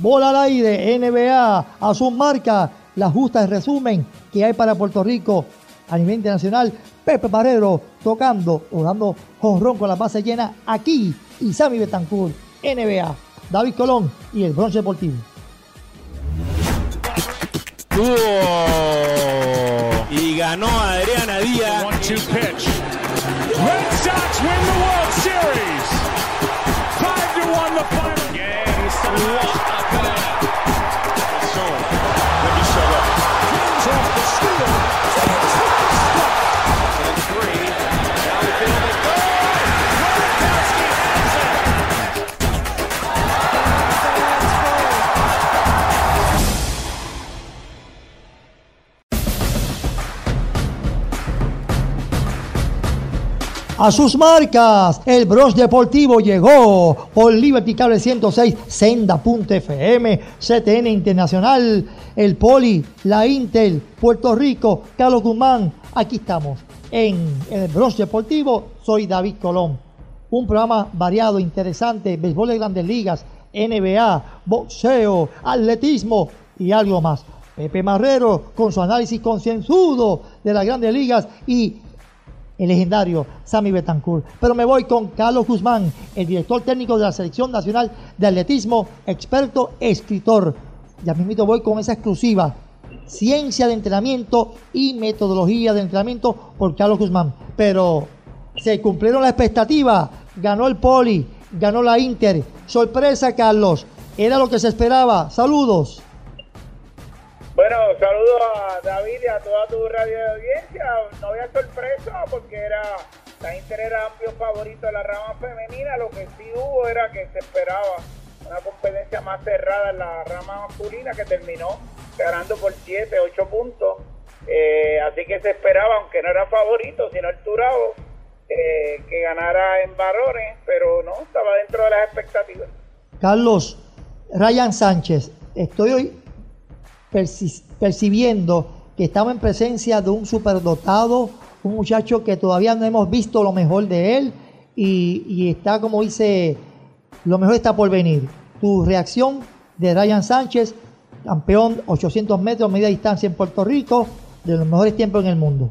Bola al aire, NBA, a su marca, la justa resumen que hay para Puerto Rico a nivel internacional. Pepe Barrero tocando o dando jonrón con la base llena aquí. Y Sammy Betancourt, NBA, David Colón y el Bronce Deportivo. Y ganó Adriana Díaz. One-two pitch. Red Sox win the World Series. Five to one the final game. off A sus marcas, el Bronx Deportivo llegó por Liberty Cable 106, Senda.fm, CTN Internacional, el Poli, la Intel, Puerto Rico, Carlos Guzmán. Aquí estamos en el Bronx Deportivo. Soy David Colón. Un programa variado, interesante, béisbol de grandes ligas, NBA, boxeo, atletismo y algo más. Pepe Marrero con su análisis concienzudo de las grandes ligas y el legendario Sammy Betancourt. Pero me voy con Carlos Guzmán, el director técnico de la Selección Nacional de Atletismo, experto, escritor. Ya mismo voy con esa exclusiva. Ciencia de entrenamiento y metodología de entrenamiento por Carlos Guzmán. Pero se cumplieron las expectativas. Ganó el Poli, ganó la Inter. Sorpresa, Carlos. Era lo que se esperaba. Saludos. Bueno, saludos a David y a toda tu radio de audiencia. No había sorpresa porque era la Inter era amplio favorito de la rama femenina. Lo que sí hubo era que se esperaba una competencia más cerrada en la rama masculina que terminó ganando por 7, 8 puntos. Eh, así que se esperaba, aunque no era favorito, sino el Turabo, eh, que ganara en varones, pero no, estaba dentro de las expectativas. Carlos, Ryan Sánchez, estoy hoy percibiendo que estamos en presencia de un superdotado, un muchacho que todavía no hemos visto lo mejor de él y, y, está, como dice, lo mejor está por venir. Tu reacción de Ryan Sánchez, campeón 800 metros media distancia en Puerto Rico, de los mejores tiempos en el mundo.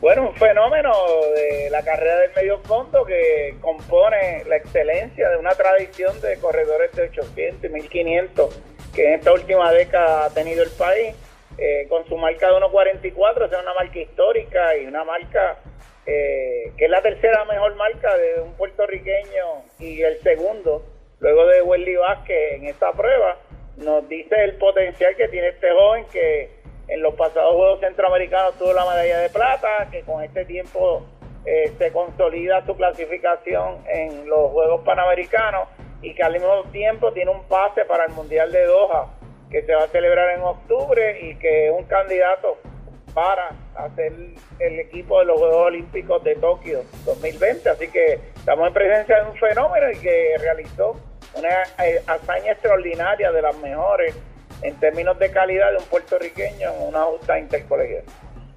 Bueno, un fenómeno de la carrera del medio fondo que compone la excelencia de una tradición de corredores de 800 y 1500 que en esta última década ha tenido el país, eh, con su marca de 1.44, es una marca histórica y una marca eh, que es la tercera mejor marca de un puertorriqueño y el segundo, luego de Welly Vázquez en esta prueba, nos dice el potencial que tiene este joven que en los pasados Juegos Centroamericanos tuvo la medalla de plata, que con este tiempo eh, se consolida su clasificación en los Juegos Panamericanos y que al mismo tiempo tiene un pase para el Mundial de Doha que se va a celebrar en octubre y que es un candidato para hacer el equipo de los Juegos Olímpicos de Tokio 2020. Así que estamos en presencia de un fenómeno y que realizó una eh, hazaña extraordinaria de las mejores en términos de calidad de un puertorriqueño en una justa intercolegial.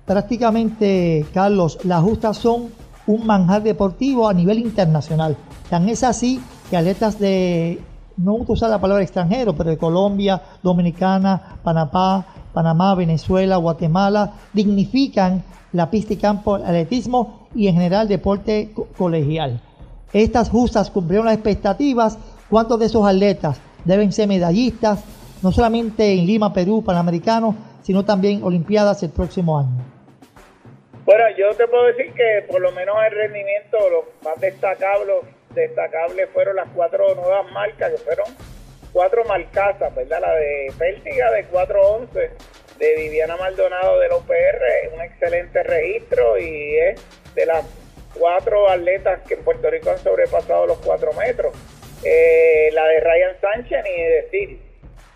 Prácticamente, Carlos, las justas son un manjar deportivo a nivel internacional. Tan es así que atletas de, no gusta usar la palabra extranjero, pero de Colombia, Dominicana, Panamá, Panamá, Venezuela, Guatemala, dignifican la pista y campo, atletismo y en general deporte colegial. Estas justas cumplieron las expectativas. ¿Cuántos de esos atletas deben ser medallistas, no solamente en Lima, Perú, Panamericano, sino también Olimpiadas el próximo año? Bueno, yo te puedo decir que por lo menos el rendimiento, lo más destacable, destacable fueron las cuatro nuevas marcas, que fueron cuatro marcazas, ¿verdad? La de Pértiga de 411, de Viviana Maldonado del OPR, un excelente registro y es de las cuatro atletas que en Puerto Rico han sobrepasado los cuatro metros. Eh, la de Ryan Sánchez, ni decir.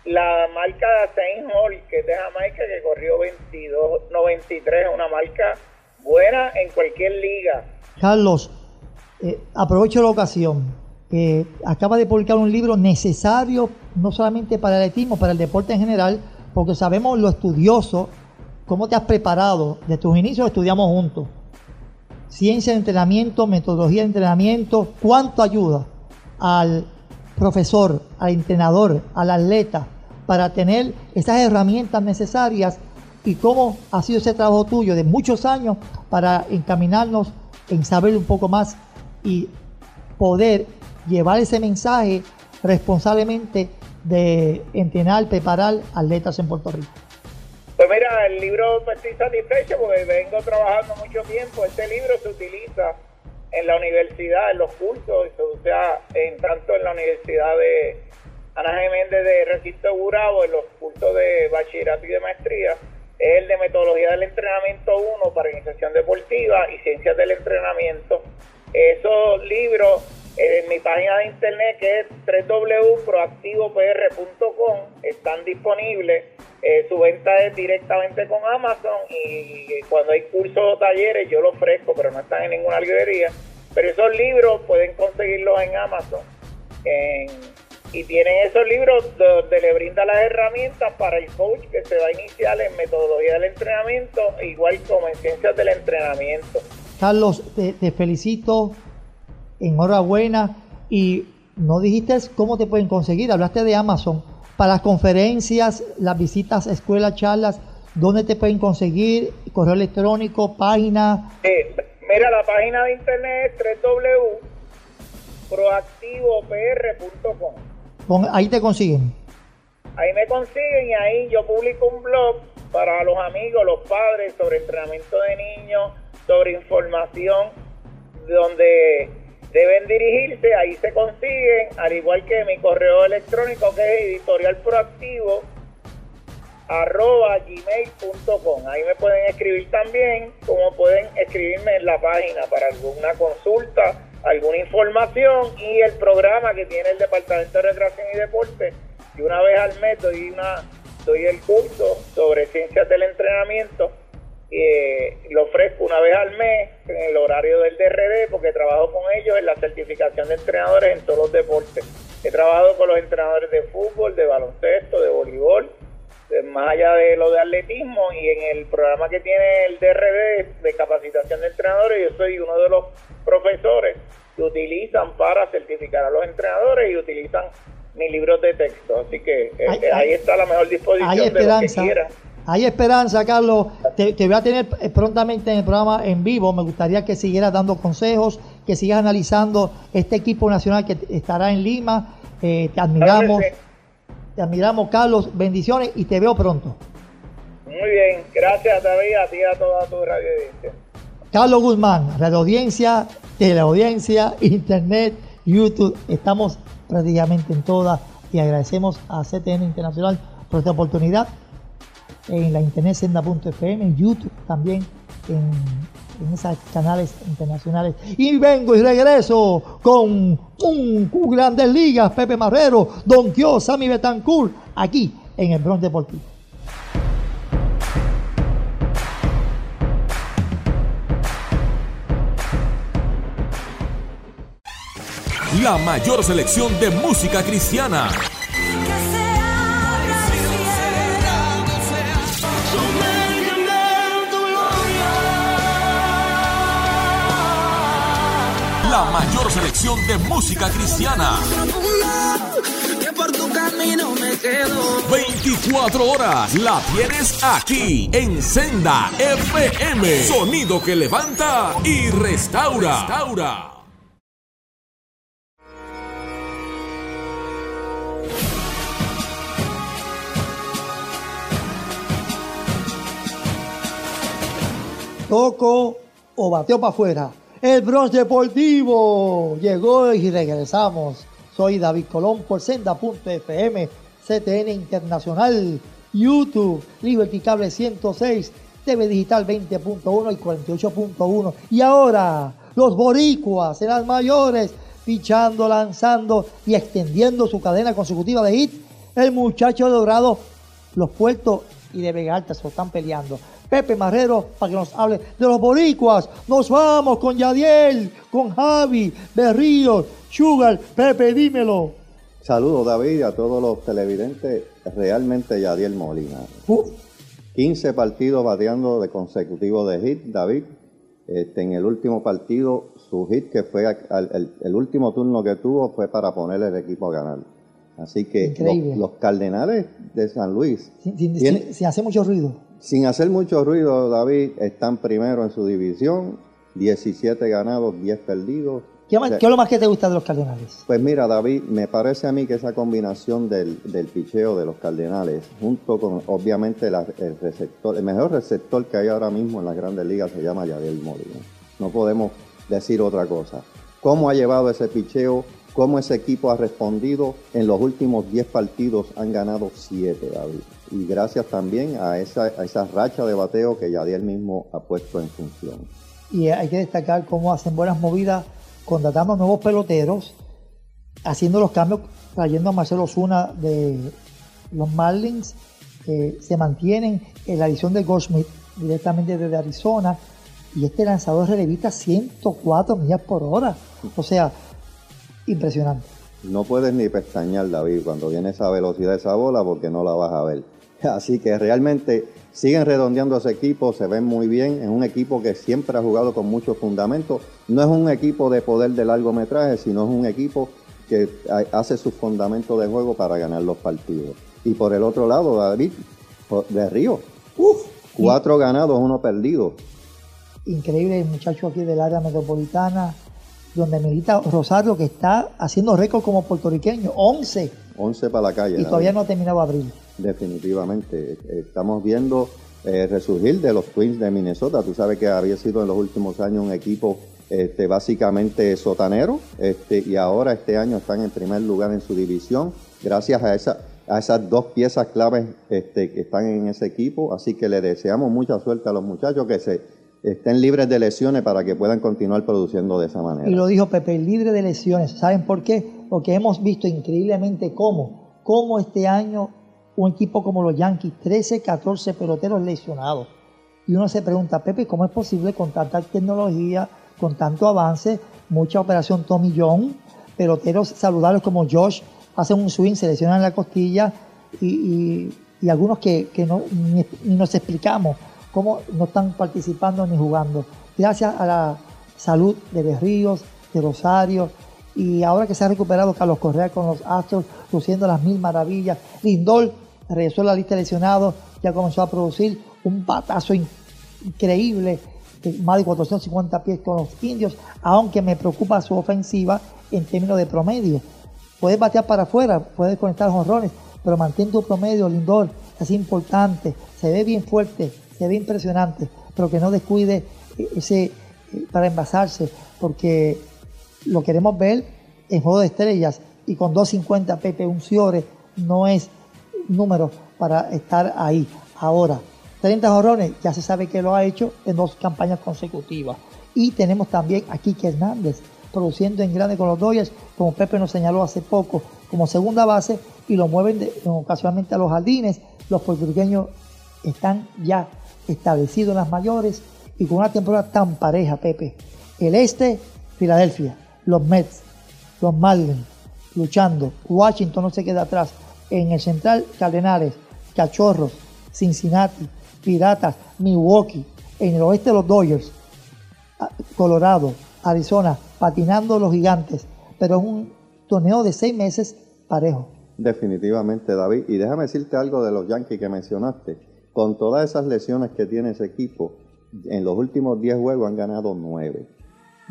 La marca de Saint Hall, que es de Jamaica, que corrió 22, 93, una marca buena en cualquier liga. Carlos, eh, aprovecho la ocasión. Eh, acaba de publicar un libro necesario no solamente para el atletismo, para el deporte en general, porque sabemos lo estudioso, cómo te has preparado. De tus inicios estudiamos juntos. Ciencia de entrenamiento, metodología de entrenamiento, cuánto ayuda al profesor, al entrenador, al atleta, para tener esas herramientas necesarias y cómo ha sido ese trabajo tuyo de muchos años para encaminarnos en saber un poco más y poder llevar ese mensaje responsablemente de entrenar, preparar atletas en Puerto Rico. Pues mira, el libro estoy satisfecho porque vengo trabajando mucho tiempo. Este libro se utiliza en la universidad, en los cursos, o sea, en tanto en la Universidad de Ana Geméndez de Recinto Burabo, en los cursos de bachillerato y de maestría, es el de metodología del entrenamiento 1 para iniciación deportiva y ciencias del entrenamiento. Esos libros en mi página de internet que es www.proactivopr.com están disponibles. Eh, su venta es directamente con Amazon y cuando hay cursos o talleres yo los ofrezco, pero no están en ninguna librería. Pero esos libros pueden conseguirlos en Amazon. y tienen esos libros donde le brinda las herramientas para el coach que se va a iniciar en metodología del entrenamiento, igual como en ciencias del entrenamiento. Carlos, te felicito enhorabuena. Y no dijiste cómo te pueden conseguir, hablaste de Amazon. Para las conferencias, las visitas, escuelas, charlas, ¿dónde te pueden conseguir? Correo electrónico, página. mira, la página de internet es www.proactivopr.com. Ahí te consiguen. Ahí me consiguen y ahí yo publico un blog para los amigos, los padres, sobre entrenamiento de niños, sobre información, donde deben dirigirse, ahí se consiguen, al igual que mi correo electrónico que es editorialproactivo arroba gmail.com. Ahí me pueden escribir también, como pueden escribirme en la página para alguna consulta, alguna información y el programa que tiene el Departamento de Recreación y Deporte. Y una vez al mes doy, una, doy el curso sobre ciencias del entrenamiento eh, lo ofrezco una vez al mes en el horario del DRD porque trabajo con ellos en la certificación de entrenadores en todos los deportes. He trabajado con los entrenadores de fútbol, de baloncesto, de voleibol, más allá de lo de atletismo y en el programa que tiene el DRD de capacitación de entrenadores yo soy uno de los profesores que utilizan para certificar a los entrenadores y utilizan mis libros de texto. Así que eh, ahí está la mejor disposición de lo que quieran. Hay esperanza, Carlos. Te, voy a tener eh, prontamente en el programa en vivo. Me gustaría que siguieras dando consejos, que sigas analizando este equipo nacional que estará en Lima. Eh, te admiramos. Te admiramos, Carlos. Bendiciones y te veo pronto. Muy bien. Gracias, David, a ti y a toda tu radio audiencia. Carlos Guzmán, radio audiencia, teleaudiencia, internet, YouTube. Estamos prácticamente en todas y agradecemos a CTN Internacional por esta oportunidad en la internet senda.fm, en YouTube también, en, en esos canales internacionales. Y vengo y regreso con un, Grandes Ligas, Pepe Marrero, Don Kio, Sammy Betancourt, aquí en el Bronx Deportivo. La mayor selección de música cristiana la mayor selección de música cristiana. 24 horas la tienes aquí en Senda FM. Sonido que levanta y restaura. restaura. Toco o bateo para afuera el Bronx Deportivo llegó y regresamos. Soy David Colón por Senda.fm, CTN Internacional, YouTube, Liberty Cable 106, TV Digital 20.1 y 48.1. Y ahora, los boricuas serán mayores, fichando, lanzando y extendiendo su cadena consecutiva de hit. El muchacho dorado, los puertos y de Vega Alta se están peleando. Pepe Marrero para que nos hable de los boricuas. Nos vamos con Yadiel, con Javi, Berríos, Sugar. Pepe, dímelo. Saludos David a todos los televidentes. Realmente Yadiel Molina. 15 partidos bateando de consecutivo de hit, David. Este, en el último partido, su hit que fue al- el, el último turno que tuvo fue para ponerle el equipo a ganar. Así que los, los Cardenales de San Luis, Sin, sin- Tiene- sin- sin hacer mucho ruido. sin hacer mucho ruido, David, están primero en su división, 17 ganados, 10 perdidos. ¿Qué, más- O sea, qué es lo más que te gusta de los Cardenales? Pues mira, David, me parece a mí que esa combinación del, del picheo de los Cardenales, junto con obviamente la- el receptor, el mejor receptor que hay ahora mismo en las grandes ligas se llama Yadiel Molina. No podemos decir otra cosa. ¿Cómo ha llevado ese picheo? ¿Cómo ese equipo ha respondido? En los últimos 10 partidos han ganado 7, David. Y gracias también a esa, a racha de bateo que Yadiel mismo ha puesto en función. Y hay que destacar cómo hacen buenas movidas contratando nuevos peloteros, haciendo los cambios, trayendo a Marcelo Zuna de los Marlins, que se mantienen en la edición de Goldschmidt directamente desde Arizona, y este lanzador relevista 104 millas por hora. O sea, impresionante. No puedes ni pestañear, David, cuando viene esa velocidad de esa bola porque no la vas a ver. Así que realmente siguen redondeando ese equipo, se ven muy bien. Es un equipo que siempre ha jugado con mucho fundamento. No es un equipo de poder de largometraje, sino es un equipo que ha- hace sus fundamentos de juego para ganar los partidos. Y por el otro lado, David, de Río, Uf, cuatro ganados, uno perdido. increíble el muchacho aquí del área metropolitana, donde milita Rosario, que está haciendo récord como puertorriqueño, 11, 11 para la calle. y todavía no ha terminado abril. Definitivamente. Eh, Estamos viendo eh, resurgir de los Twins de Minnesota. Tú sabes que había sido en los últimos años un equipo este, básicamente sotanero este, y ahora este año están en primer lugar en su división gracias a, esa, a esas dos piezas claves este, que están en ese equipo. Así que le deseamos mucha suerte a los muchachos que se estén libres de lesiones para que puedan continuar produciendo de esa manera. Y lo dijo Pepe, libre de lesiones. ¿Saben por qué? Porque hemos visto increíblemente cómo, cómo este año un equipo como los Yankees, 13, 14 peloteros lesionados. Y uno se pregunta, Pepe, ¿cómo es posible con tanta tecnología, con tanto avance, mucha operación Tommy John, peloteros saludables como Josh, hacen un swing, se lesionan la costilla y, algunos que, que no, ni nos explicamos cómo no están participando ni jugando. Gracias a la salud de Berríos, de Rosario, y ahora que se ha recuperado Carlos Correa con los Astros, luciendo las mil maravillas, Lindor regresó a la lista de lesionados, ya comenzó a producir un batazo in- increíble, más de 450 pies con los indios, aunque me preocupa su ofensiva en términos de promedio. Puedes batear para afuera, puedes conectar jonrones, pero mantén tu promedio, Lindor, es importante, se ve bien fuerte, se ve impresionante, pero que no descuide ese eh, para envasarse, porque lo queremos ver en juego de estrellas y con 250 Pepe Unciore no es número para estar ahí. Ahora, 30 jorrones, ya se sabe que lo ha hecho en dos campañas consecutivas. Y tenemos también a Kike Hernández produciendo en grande con los Dodgers, como Pepe nos señaló hace poco, como segunda base y lo mueven ocasionalmente a los jardines. Los puertorriqueños están ya establecidos en las mayores y con una temporada tan pareja, Pepe. El este, Filadelfia, los Mets, los Marlins, luchando. Washington no se queda atrás. En el central, Cardenales, Cachorros, Cincinnati, Piratas, Milwaukee. En el oeste, los Dodgers, a- Colorado, Arizona, patinando los gigantes. Pero es un torneo de seis meses parejo. Definitivamente, David. Y déjame decirte algo de los Yankees que mencionaste. Con todas esas lesiones que tiene ese equipo, en los últimos 10 juegos han ganado 9.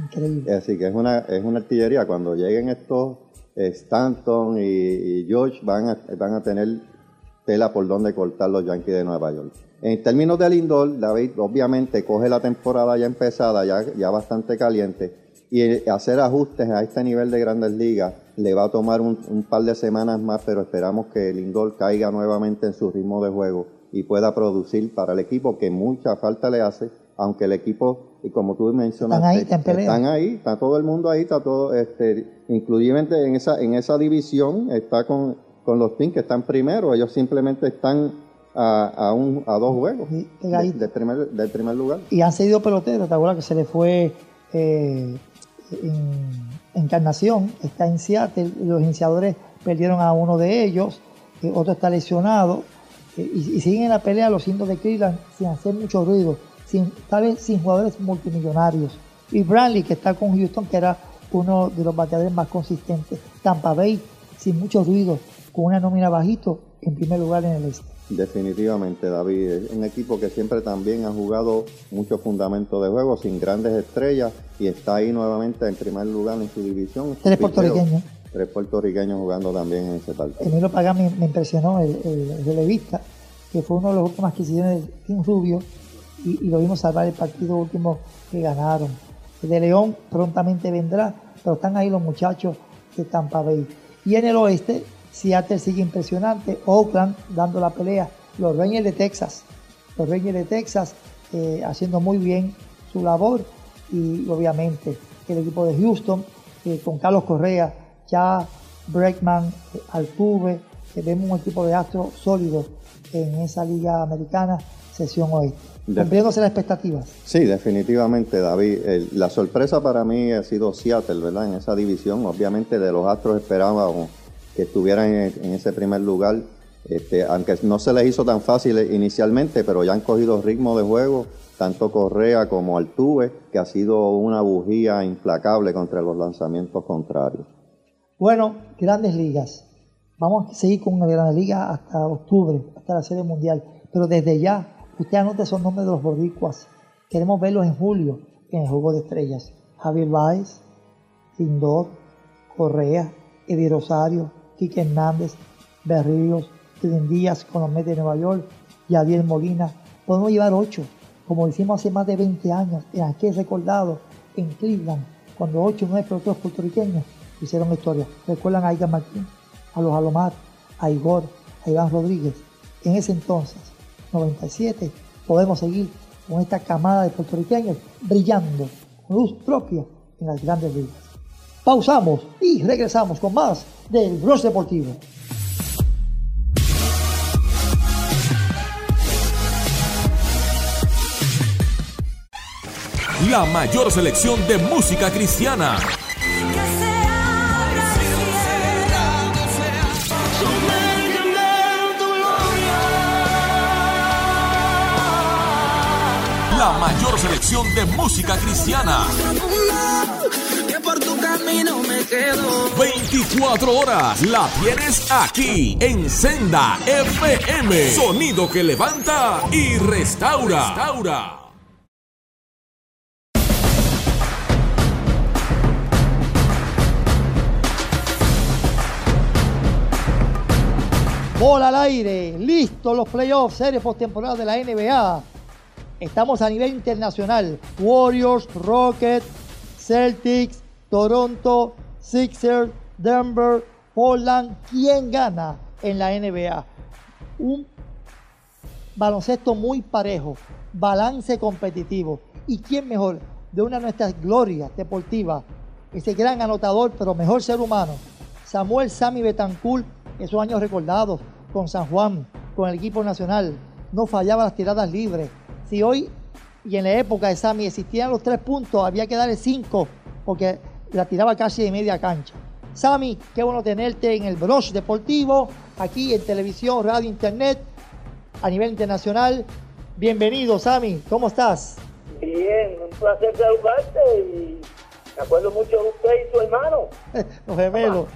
Increíble. Así que es una, es una artillería. Cuando lleguen estos eh, Stanton y, y George, van a, van a tener tela por donde cortar los Yankees de Nueva York. En términos de Lindor, David obviamente coge la temporada ya empezada, ya, ya bastante caliente, y hacer ajustes a este nivel de grandes ligas le va a tomar un, un par de semanas más, pero esperamos que Lindor caiga nuevamente en su ritmo de juego y pueda producir para el equipo que mucha falta le hace, aunque el equipo, y como tú mencionaste, Están ahí, están en pelea. están ahí, está todo el mundo ahí, está todo, este, incluyente en esa, en esa división, está con, con los Twins que están primero, ellos simplemente están a, a, un, a dos juegos Sí, de, pegadito. de primer, del primer lugar. y han seguido peloteros. ¿Te acuerdas que se le fue eh, en Encarnación? Está en Seattle. y Los iniciadores perdieron a uno de ellos. eh, otro está lesionado. Eh, y, y siguen en la pelea los indios de Cleveland sin hacer mucho ruido, sin, tal vez sin jugadores multimillonarios. Y Bradley, que está con Houston, que era uno de los bateadores más consistentes. Tampa Bay, sin mucho ruido, con una nómina bajito, en primer lugar en el este. Definitivamente, David. Es un equipo que siempre también ha jugado muchos fundamentos de juego, sin grandes estrellas, y está ahí nuevamente en primer lugar en su división. Tres puertorriqueños. Tres puertorriqueños jugando también en ese partido. Emilio Pagán me, me impresionó, el, el, el que fue uno de los últimos adquisiciones del Team Rubio, y, y lo vimos salvar el partido último que ganaron. El de León prontamente vendrá, pero están ahí los muchachos de Tampa Bay. Y en el oeste, Seattle sigue impresionante, Oakland dando la pelea, los Rangers de Texas, los Rangers de Texas eh, haciendo muy bien su labor y obviamente el equipo de Houston eh, con Carlos Correa, ya Breckman, eh, Altuve, que vemos un equipo de astros sólido en esa liga americana, sesión oeste. Cumpliéndose las expectativas. Sí, definitivamente, David. La sorpresa para mí ha sido Seattle, ¿verdad? En esa división. Obviamente de los Astros esperábamos que estuvieran en, en ese primer lugar. Este, aunque no se les hizo tan fácil inicialmente, pero ya han cogido ritmo de juego, tanto Correa como Altuve, que ha sido una bujía implacable contra los lanzamientos contrarios. Bueno, grandes ligas. Vamos a seguir con una gran liga hasta octubre, hasta la Serie Mundial. Pero desde ya, usted anote esos nombres de los boricuas. Queremos verlos en julio en el Juego de Estrellas. Javier Báez, Lindor, Correa, Eddie Rosario, Quique Hernández, Berríos, Steven Díaz con los de Nueva York, Yadier Molina. Podemos llevar ocho, como hicimos hace más de 20 años, en aquel recordado en Cleveland, cuando ocho o nueve puertorriqueños hicieron historia. Recuerdan a Iga Martín, a los Alomar, a Igor, a Iván Rodríguez. En ese entonces, 97, podemos seguir con esta camada de puertorriqueños brillando con luz propia en las grandes ligas. Pausamos y regresamos con más del Bros Deportivo. La mayor selección de música cristiana. La mayor selección de música cristiana. que por tu camino me quedo. 24 horas la tienes aquí en Senda FM. Sonido que levanta y restaura. restaura. Bola al aire, listo los playoffs, series postemporada de la NBA. Estamos a nivel internacional. Warriors, Rockets, Celtics, Toronto, Sixers, Denver, Portland. ¿Quién gana en la NBA? Un baloncesto muy parejo, balance competitivo. ¿Y quién mejor de una de nuestras glorias deportivas? Ese gran anotador, pero mejor ser humano. Samuel Sami Betancourt, esos años recordados con San Juan, con el equipo nacional, no fallaba las tiradas libres. Si hoy y en la época de Sami existían los tres puntos, había que darle cinco, porque la tiraba casi de media cancha. Sami, qué bueno tenerte en el Bronx Deportivo, aquí en televisión, radio, internet, a nivel internacional. Bienvenido, Sami, ¿cómo estás? Bien, un placer saludarte y me acuerdo mucho de usted y su hermano. Los gemelos.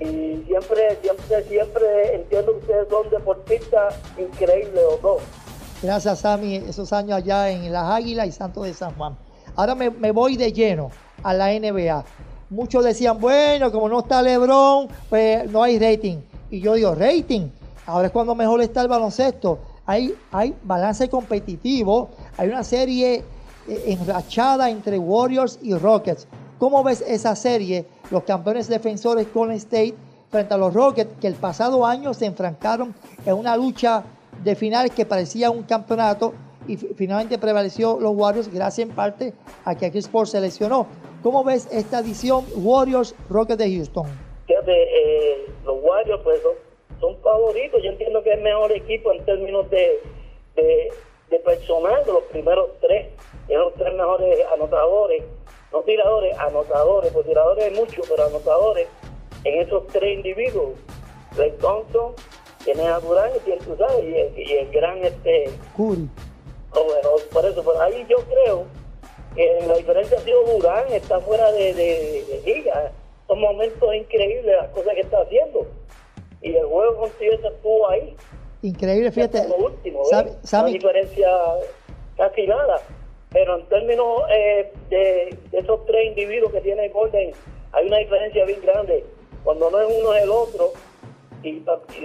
Y siempre, siempre, siempre entiendo que ustedes son deportistas increíbles los dos. Gracias, Sammy, esos años allá en Las Águilas y Santos de San Juan. Ahora me, voy de lleno a la NBA. Muchos decían, bueno, como no está LeBron, pues no hay rating. Y yo digo, rating. Ahora es cuando mejor está el baloncesto. Hay, hay balance competitivo. Hay una serie eh, enrachada entre Warriors y Rockets. ¿Cómo ves esa serie? Los campeones defensores Golden State frente a los Rockets que el pasado año se enfrancaron en una lucha de finales que parecía un campeonato y fi- finalmente prevaleció los Warriors gracias en parte a que Chris Paul se lesionó. ¿Cómo ves esta edición Warriors Rockets de Houston? Fíjate, eh, los Warriors pues son, favoritos. Yo entiendo que es el mejor equipo en términos de, de, de personal de los primeros tres. Los tres mejores anotadores, no tiradores, anotadores, pues tiradores hay muchos, pero anotadores en esos tres individuos. Ray Thompson, tienes a Durán y tienes, tú sabes, y el, y el gran este Curry. No, bueno, por eso, pues ahí yo creo que la diferencia ha sido Durán, está fuera de, de, de liga. Son momentos increíbles las cosas que está haciendo. Y el juego con estuvo ahí. Increíble, fíjate. Lo último, Sabe- ¿ves? sabe- No diferencia casi nada. Pero en términos eh, de, de esos tres individuos que tiene Golden, hay una diferencia bien grande. Cuando no es uno es el otro, y,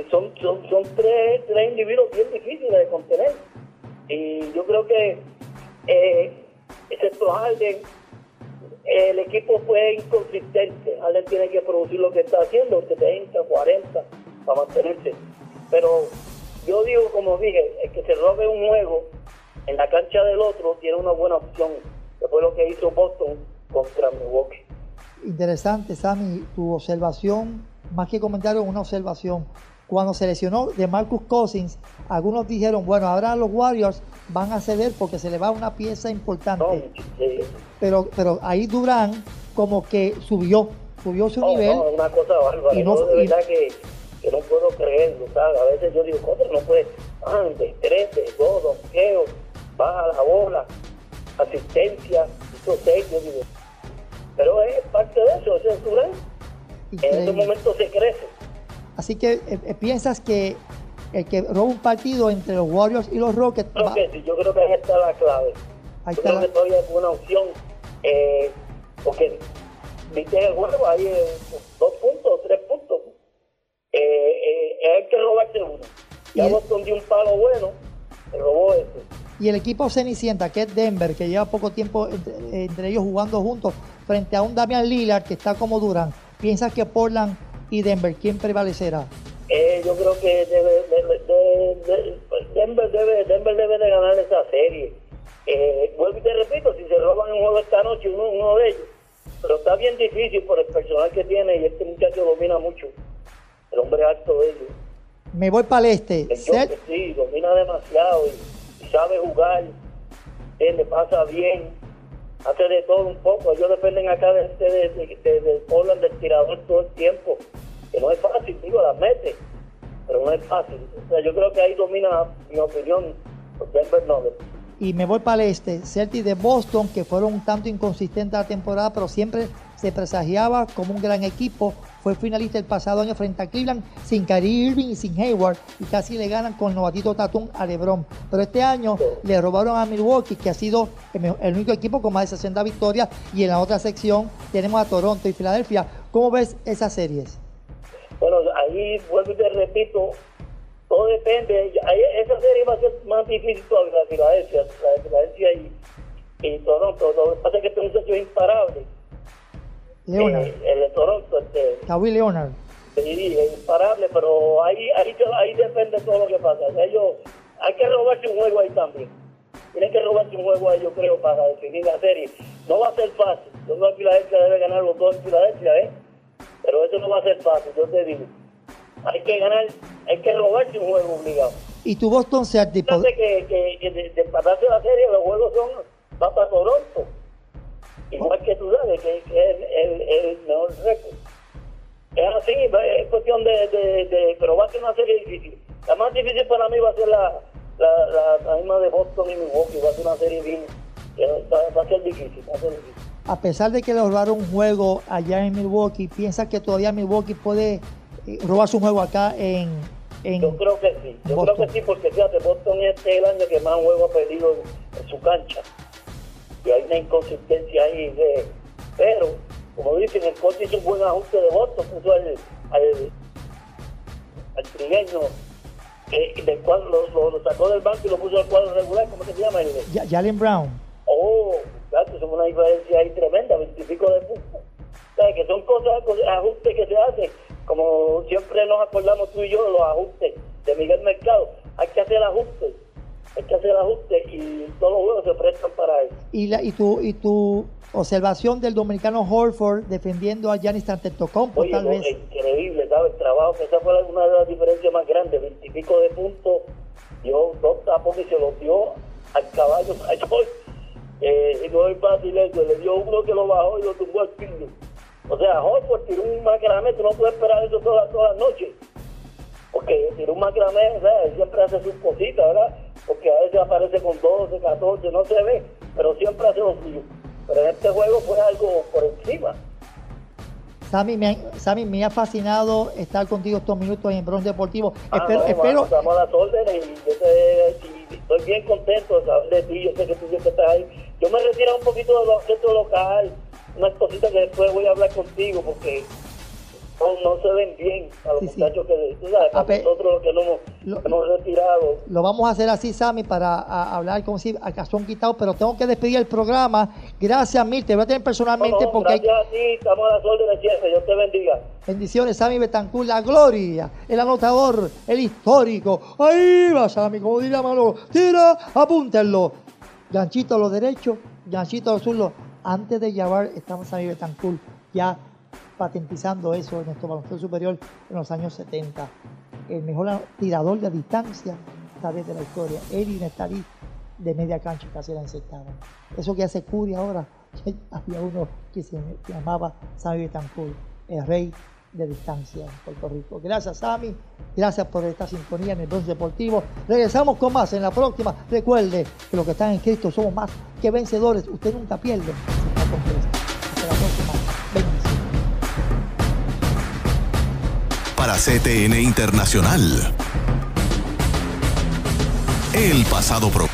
son, son, son tres, tres individuos bien difíciles de contener. Y yo creo que, eh, excepto Harden, el equipo fue inconsistente. Harden tiene que producir lo que está haciendo, 70, 40, para mantenerse. Pero yo digo, como dije, el que se robe un juego en la cancha del otro tiene una buena opción. Que fue lo que hizo Boston contra Milwaukee. Interesante, Sammy, tu observación, más que comentario, una observación. Cuando se lesionó de Marcus Cousins, algunos dijeron, bueno, ahora los Warriors van a ceder porque se le va una pieza importante. No, sí. Pero, pero ahí Durán como que subió, subió su No, nivel. no, una cosa bárbara. Y no- yo de y- verdad que, que no puedo creerlo, ¿sabes? A veces yo digo, ¿cómo no puede? De tres, de dos, donqueo, baja la bola, asistencia, yo digo. Pero es parte de eso, ese es Durán. En ese momento se crece. Así que eh, eh, piensas que el que roba un partido entre los Warriors y los Rockets Creo va- que sí, yo creo que ahí está la clave. Ahí yo está creo la- que todavía es una opción, eh, porque viste el juego, hay eh, dos puntos, tres puntos. Eh, hay que robarse uno. Y Ya el- Boston dio un palo bueno, se robó ese. Y el equipo Cenicienta, que es Denver, que lleva poco tiempo entre, entre ellos jugando juntos, frente a un Damian Lillard que está como Durán, ¿piensas que Portland y Denver, quién prevalecerá? Eh, yo creo que debe, debe- de- de- Denver, debe, Denver debe de ganar esa serie. Eh, vuelvo y te repito, si se roban un juego esta noche, uno, uno de ellos. Pero está bien difícil por el personal que tiene y este muchacho domina mucho. El hombre alto de ellos. Me voy para el este. El sí, domina demasiado y, y sabe jugar. Él le pasa bien. Hace de todo un poco. Ellos dependen acá de, de, de, de- de- del Portland, del tirador todo el tiempo. Que no es fácil, digo, las mete. Pero no es fácil. O sea, yo creo que ahí domina, mi opinión, los Denver Nuggets. y me voy para el este. Celtics de Boston, que fueron un tanto inconsistentes la temporada, pero siempre se presagiaba como un gran equipo. Fue finalista el pasado año frente a Cleveland sin Kyrie Irving y sin Hayward y casi le ganan con novatito Tatum a LeBron. Pero este año le robaron a Milwaukee, que ha sido el, único equipo con más de 60 victorias. Y en la otra sección tenemos a Toronto y Filadelfia. ¿Cómo ves esas series? Bueno, ahí vuelvo y te repito, todo depende. Esa serie va a ser más difícil todavía, la Filadelfia, la de y, y Toronto. Lo que pasa es que este muchacho es imparable. Leonard, Eh, el de Toronto, este, Kawhi Leonard. sí, es imparable, pero ahí, ahí, ahí depende todo lo que pasa. O sea, ellos, hay que robarse un juego ahí también. Tienen que robarse un juego ahí, yo creo, para definir la serie. No va a ser fácil. Yo creo que Filadelfia debe ganar los dos en Filadelfia, ¿eh? Pero eso no va a ser fácil, yo te digo. Hay que ganar, hay que robarse un juego obligado. Y tu Boston pod- Fíjate que, que, que de, de empatarse la serie, los juegos son, va para Toronto. Igual que tú sabes, que, que es el, mejor récord. Es así, es cuestión de, de, de, pero va a ser una serie difícil. La más difícil para mí va a ser la, la, la, la misma de Boston y Milwaukee, va a ser una serie bien, va, va a ser difícil, va a ser difícil. a pesar de que le robaron un juego allá en Milwaukee, ¿piensa que todavía Milwaukee puede eh, robarse un juego acá en, en Yo creo que sí, yo Boston? creo que sí, porque fíjate, Boston este es el año que más juegos ha perdido en, en su cancha. Hay una inconsistencia ahí. De, pero, como dicen, el coach hizo un buen ajuste de Boston, puso al, al, al trigueño, eh, del cual lo, lo- lo sacó del banco y lo puso al cuadro regular, ¿cómo se llama? El, Jalen Brown? Oh, muchachos, es una diferencia ahí tremenda, veintipico de puntos. O sea, que son cosas, ajustes que se hacen, como siempre nos acordamos tú y yo los ajustes de Miguel Mercado. Hay que hacer ajustes, hay que hacer ajustes y todos los juegos se prestan para eso. Y, la, y, tu, y tu observación del dominicano Horford defendiendo a Giannis Antetokounmpo, Oye, tal no, vez. increíble, ¿sabes? El trabajo, que esa fue una de las diferencias más grandes, veintipico de puntos, dio dos tapos y se los dio al caballo mayor. Eh, y no es fácil eso, le dio uno que lo bajó y lo tumbó al piso. O sea, Horford tiró un macramé, tú no puedes esperar eso todas, todas las noches. Porque tiró un macramé, o sea, él siempre hace sus cositas, ¿verdad? Porque a veces aparece con 12, 14, no se ve, pero siempre hace lo suyo. Pero en este juego fue algo por encima. Sammy me, ha, Sammy, me ha fascinado estar contigo estos minutos en Bronx Deportivo. Ah, espero, no, espero, mano, Estamos a las órdenes y yo te- y estoy bien contento de saber de ti. Yo sé que tú siempre estás ahí. Yo me retiro un poquito de los centros local, unas cositas que después voy a hablar contigo porque no, no se ven bien a los Sí, sí. muchachos que, tú sabes, nosotros los que no hemos, Lo- hemos retirado. Lo vamos a hacer así, Sammy, para a- hablar como si a cazón quitado, pero tengo que despedir el programa. Gracias, Mil. Te voy a tener personalmente No, no, porque hay gracias a ti, estamos a las órdenes siempre. Dios te bendiga. bendiciones. Sammy Betancourt, la gloria, el anotador, el histórico. Ahí va, Sammy, como diría Manolo. Tira, apúntenlo. Ganchito a los derechos, ganchito a los zurdos. Antes de llevar, estaba Sammy Betancourt ya patentizando eso en nuestro baloncesto superior en los años 70. El mejor tirador de distancia, vez de la historia. Él y Nestalí de media cancha casi la encestaban. Eso que hace Curi ahora, había uno que se llamaba Sammy Betancourt, el rey de distancia en Puerto Rico. Gracias, Sammy. Gracias por esta sintonía en el Bronx Deportivo. Regresamos con más en la próxima. Recuerde que los que están en Cristo somos más que vencedores. Usted nunca pierde. Para CTN Internacional. El pasado pro